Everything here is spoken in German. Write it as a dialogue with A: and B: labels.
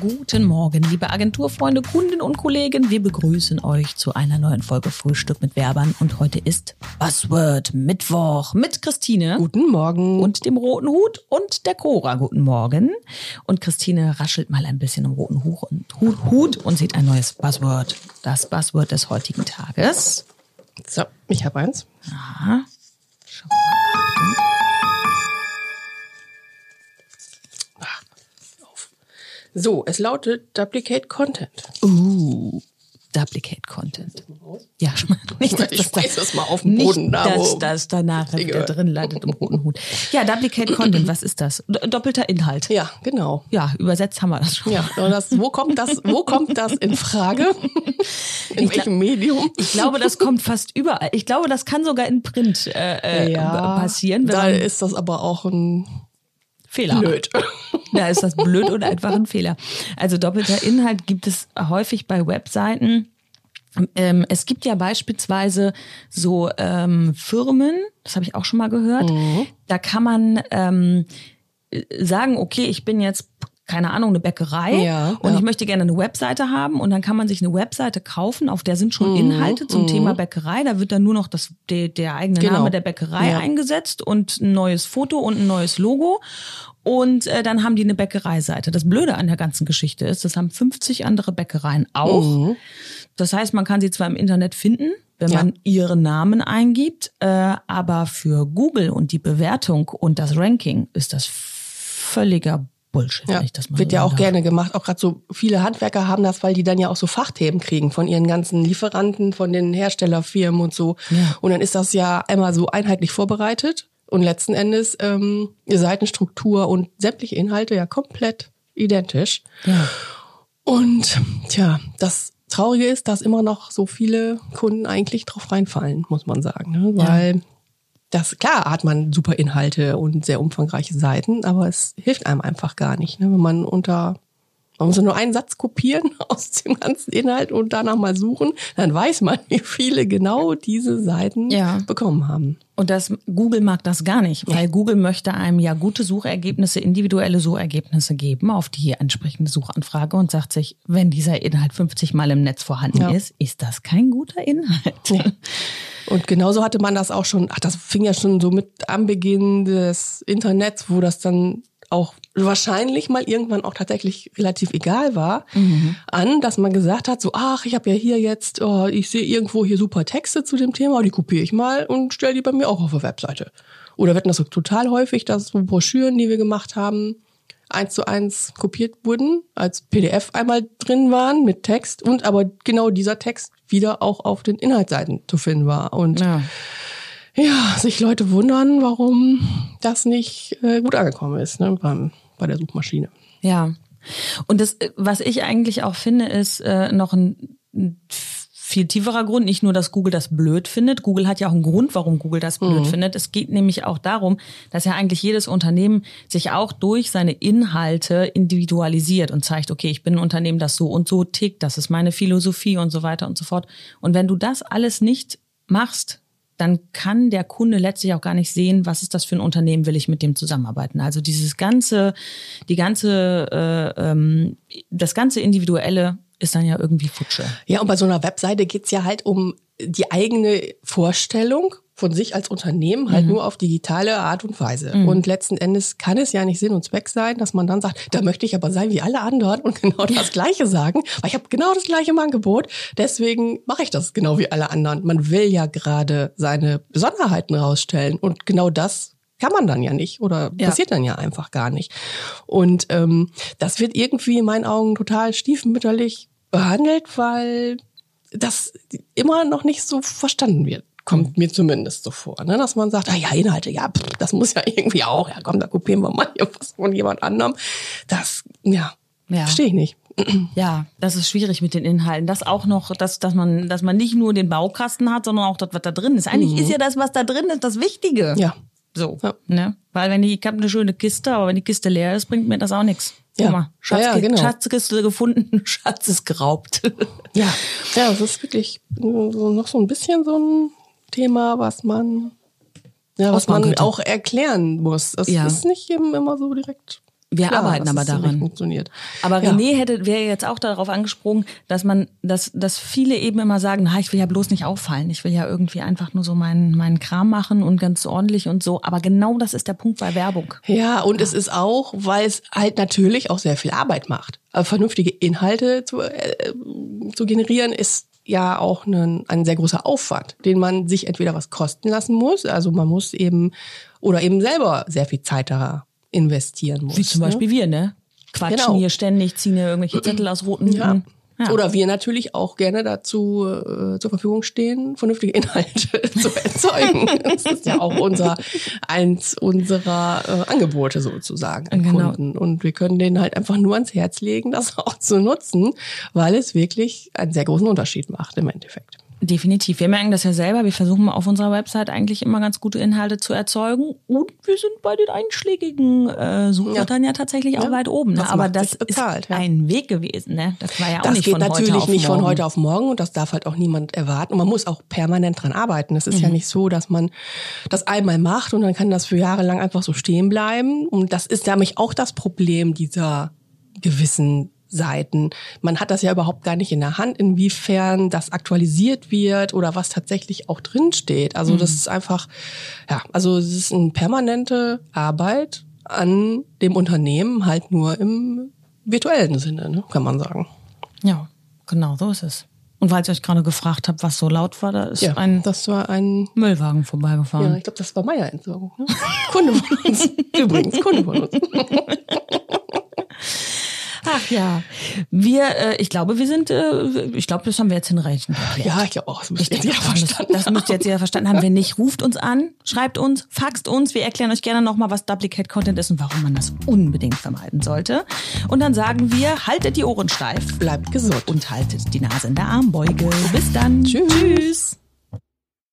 A: Guten Morgen, liebe Agenturfreunde, Kunden und Kollegen. Wir begrüßen euch zu einer neuen Folge Frühstück mit Werbern. Und heute ist Buzzword Mittwoch mit Christine.
B: Guten Morgen.
A: Und dem roten Hut und der Cora. Guten Morgen. Und Christine raschelt mal ein bisschen im roten Hut und, Hut, Hut und sieht ein neues Buzzword. Das Buzzword des heutigen Tages.
B: So, ich habe eins.
A: Aha. Schau mal.
B: So, es lautet Duplicate Content.
A: Uh, Duplicate Content. Ja, nicht, dass
B: ich
A: das
B: das mal auf den Boden
A: Nicht,
B: da,
A: dass das danach wieder drin landet im roten Hut. Ja, Duplicate Content, was ist das? Doppelter Inhalt.
B: Ja, genau.
A: Ja, übersetzt haben wir das schon.
B: Ja, das, wo kommt das, wo kommt das in Frage? In
A: Ich
B: welchem Medium?
A: Ich glaube, das kommt fast überall. Ich glaube, das kann sogar in Print äh, äh, passieren, wenn
B: Da ist das aber auch ein
A: Fehler.
B: blöd.
A: Da ist das blöd und einfach ein Fehler. Also doppelter Inhalt gibt es häufig bei Webseiten. Ähm, es gibt ja beispielsweise so ähm, Firmen, das habe ich auch schon mal gehört, da kann man ähm, sagen, okay, ich bin jetzt keine Ahnung, eine Bäckerei
B: Ja,
A: und
B: ja.
A: ich möchte gerne eine Webseite haben und dann kann man sich eine Webseite kaufen, auf der sind schon Inhalte zum Thema Bäckerei, da wird dann nur noch das, der, der eigene
B: Genau.
A: Name der Bäckerei
B: Ja.
A: eingesetzt und ein neues Foto und ein neues Logo und äh, dann haben die eine Bäckereiseite. Das Blöde an der ganzen Geschichte ist, das haben 50 andere Bäckereien auch. Das heißt, man kann sie zwar im Internet finden, wenn
B: Ja.
A: man ihren Namen eingibt, äh, aber für Google und die Bewertung und das Ranking ist das völliger Bullshit,
B: Ja,
A: ich das mal
B: wird
A: so
B: ja auch
A: sagen
B: gerne gemacht. Auch gerade so viele Handwerker haben das, weil die dann ja auch so Fachthemen kriegen von ihren ganzen Lieferanten, von den Herstellerfirmen und so.
A: Ja.
B: Und dann ist das ja einmal so einheitlich vorbereitet und letzten Endes ähm, Seitenstruktur und sämtliche Inhalte ja komplett identisch.
A: Ja.
B: Und tja, das Traurige ist, dass immer noch so viele Kunden eigentlich drauf reinfallen, muss man sagen. Ne? Weil das, klar hat man super Inhalte und sehr umfangreiche Seiten, aber es hilft einem einfach gar nicht. Ne? Wenn man unter, man muss ja nur einen Satz kopieren aus dem ganzen Inhalt und danach mal suchen, dann weiß man, wie viele genau diese Seiten
A: Ja.
B: bekommen haben.
A: Und das Google mag das gar nicht, weil Google möchte einem ja gute Suchergebnisse, individuelle Suchergebnisse geben auf die entsprechende Suchanfrage und sagt sich, wenn dieser Inhalt 50 Mal im Netz vorhanden
B: Ja.
A: ist, ist das kein guter Inhalt.
B: Nee. Und genauso hatte man das auch schon, ach, das fing ja schon so mit am Beginn des Internets, wo das dann auch wahrscheinlich mal irgendwann auch tatsächlich relativ egal war, an, dass man gesagt hat, so, ach, ich habe ja hier jetzt, oh, ich sehe irgendwo hier super Texte zu dem Thema, die kopiere ich mal und stelle die bei mir auch auf der Webseite. Oder wir hatten das so total häufig, dass so Broschüren, die wir gemacht haben, eins zu eins kopiert wurden, als PDF einmal drin waren mit Text und aber genau dieser Text wieder auch auf den Inhaltsseiten zu finden war. Und ja,
A: Ja.
B: sich Leute wundern, warum das nicht äh, gut angekommen ist ne, beim, bei der Suchmaschine.
A: Ja. Und das, äh, was ich eigentlich auch finde, ist äh, noch ein, ein viel tieferer Grund. Nicht nur, dass Google das blöd findet. Google hat ja auch einen Grund, warum Google das blöd findet. Es geht nämlich auch darum, dass ja eigentlich jedes Unternehmen sich auch durch seine Inhalte individualisiert und zeigt, okay, ich bin ein Unternehmen, das so und so tickt, das ist meine Philosophie und so weiter und so fort. Und wenn du das alles nicht machst, dann kann der Kunde letztlich auch gar nicht sehen, was ist das für ein Unternehmen, will ich mit dem zusammenarbeiten. Also dieses ganze, die ganze, äh, ähm, das ganze Individuelle ist dann ja irgendwie Futsche.
B: Ja, und bei so einer Webseite geht's ja halt um die eigene Vorstellung von sich als Unternehmen, halt nur auf digitale Art und Weise. Und letzten Endes kann es ja nicht Sinn und Zweck sein, dass man dann sagt, da möchte ich aber sein wie alle anderen und genau das Gleiche sagen, weil ich habe genau das gleiche im Angebot, deswegen mache ich das genau wie alle anderen. Man will ja gerade seine Besonderheiten rausstellen und genau das kann man dann ja nicht oder
A: Ja.
B: passiert dann ja einfach gar nicht. Und ähm, das wird irgendwie in meinen Augen total stiefmütterlich behandelt, weil das immer noch nicht so verstanden wird. Kommt mir zumindest so vor, ne? dass man sagt, ah ja, Inhalte, ja, pff, das muss ja irgendwie auch, ja komm, da kopieren wir mal hier was von jemand anderem. Das, ja,
A: Ja.
B: verstehe ich nicht.
A: Ja, das ist schwierig mit den Inhalten. Das auch noch, dass, dass man, dass man nicht nur den Baukasten hat, sondern auch das, was da drin ist. Eigentlich ist ja das, was da drin ist, das Wichtige.
B: Ja.
A: So.
B: Ja.
A: Ne? Weil wenn die, ich habe eine schöne Kiste, aber wenn die Kiste leer ist, bringt mir das auch nichts. Guck
B: Ja.
A: mal, Schatz,
B: Ja, ja, genau.
A: Schatzkiste gefunden, Schatz ist geraubt.
B: Ja, ja, das ist wirklich so, noch so ein bisschen so ein Thema, was man, ja, was man
A: könnte.
B: auch erklären muss. Das
A: Ja.
B: ist nicht eben immer so direkt
A: Wir
B: klar,
A: arbeiten aber
B: so
A: daran.
B: Funktioniert.
A: Aber
B: Ja.
A: René hätte, wäre jetzt auch darauf angesprungen, dass man, dass, dass viele eben immer sagen, na, ich will ja bloß nicht auffallen. Ich will ja irgendwie einfach nur so meinen, meinen Kram machen und ganz ordentlich und so. Aber genau das ist der Punkt bei Werbung.
B: Ja, und es ist auch, weil es halt natürlich auch sehr viel Arbeit macht. Also vernünftige Inhalte zu, äh, zu generieren ist ja auch ein, ein sehr großer Aufwand, den man sich entweder was kosten lassen muss, also man muss eben oder eben selber sehr viel Zeit da investieren muss.
A: Wie zum
B: ne?
A: Beispiel wir, ne? Quatschen
B: Genau.
A: hier ständig, ziehen hier irgendwelche Zettel aus roten
B: Ja.
A: Hüten. Ja.
B: Oder wir natürlich auch gerne dazu äh, zur Verfügung stehen, vernünftige Inhalte zu erzeugen. Das ist ja auch unser eins unserer äh, Angebote sozusagen an
A: Genau.
B: Kunden. Und wir können denen halt einfach nur ans Herz legen, das auch zu nutzen, weil es wirklich einen sehr großen Unterschied macht im Endeffekt.
A: Definitiv. Wir merken das ja selber. Wir versuchen auf unserer Website eigentlich immer ganz gute Inhalte zu erzeugen. Und wir sind bei den einschlägigen äh, Suchwörtern ja. tatsächlich auch
B: Ja.
A: weit oben. Ne?
B: Das
A: Aber das
B: bezahlt,
A: ist
B: ja.
A: ein Weg gewesen. Ne? Das war ja auch
B: Das
A: nicht
B: geht
A: von heute
B: natürlich
A: auf
B: nicht
A: morgen.
B: von heute auf morgen und das darf halt auch niemand erwarten. Und man muss auch permanent dran arbeiten. Es ist
A: Mhm.
B: ja nicht so, dass man das einmal macht und dann kann das für Jahre lang einfach so stehen bleiben. Und das ist nämlich auch das Problem dieser gewissen Seiten. Man hat das ja überhaupt gar nicht in der Hand, inwiefern das aktualisiert wird oder was tatsächlich auch drin steht. Also das ist einfach, ja, also es ist eine permanente Arbeit an dem Unternehmen, halt nur im virtuellen Sinne, ne, kann man sagen.
A: Ja, genau, so ist es. Und falls ihr euch gerade gefragt habt, was so laut war, da ist
B: Ja,
A: ein
B: das war ein,
A: Müllwagen
B: ja,
A: vorbeigefahren.
B: ich glaube, das war Meier-Entsorgung. Ne? Kunde von uns. Übrigens, Kunde von uns.
A: Ja, wir, äh, ich glaube, wir sind, äh, ich glaube, das haben wir jetzt hinreichend erklärt.
B: Ja, ich glaube auch, das müsst ihr jetzt ja
A: das,
B: verstanden
A: das müsst ihr jetzt ja verstanden haben. Wenn nicht, ruft uns an, schreibt uns, faxt uns. Wir erklären euch gerne nochmal, was Duplicate Content ist und warum man das unbedingt vermeiden sollte. Und dann sagen wir, haltet die Ohren steif
B: Bleibt gesund.
A: und haltet die Nase in der Armbeuge. Bis dann.
B: Tschüss.
A: Tschüss.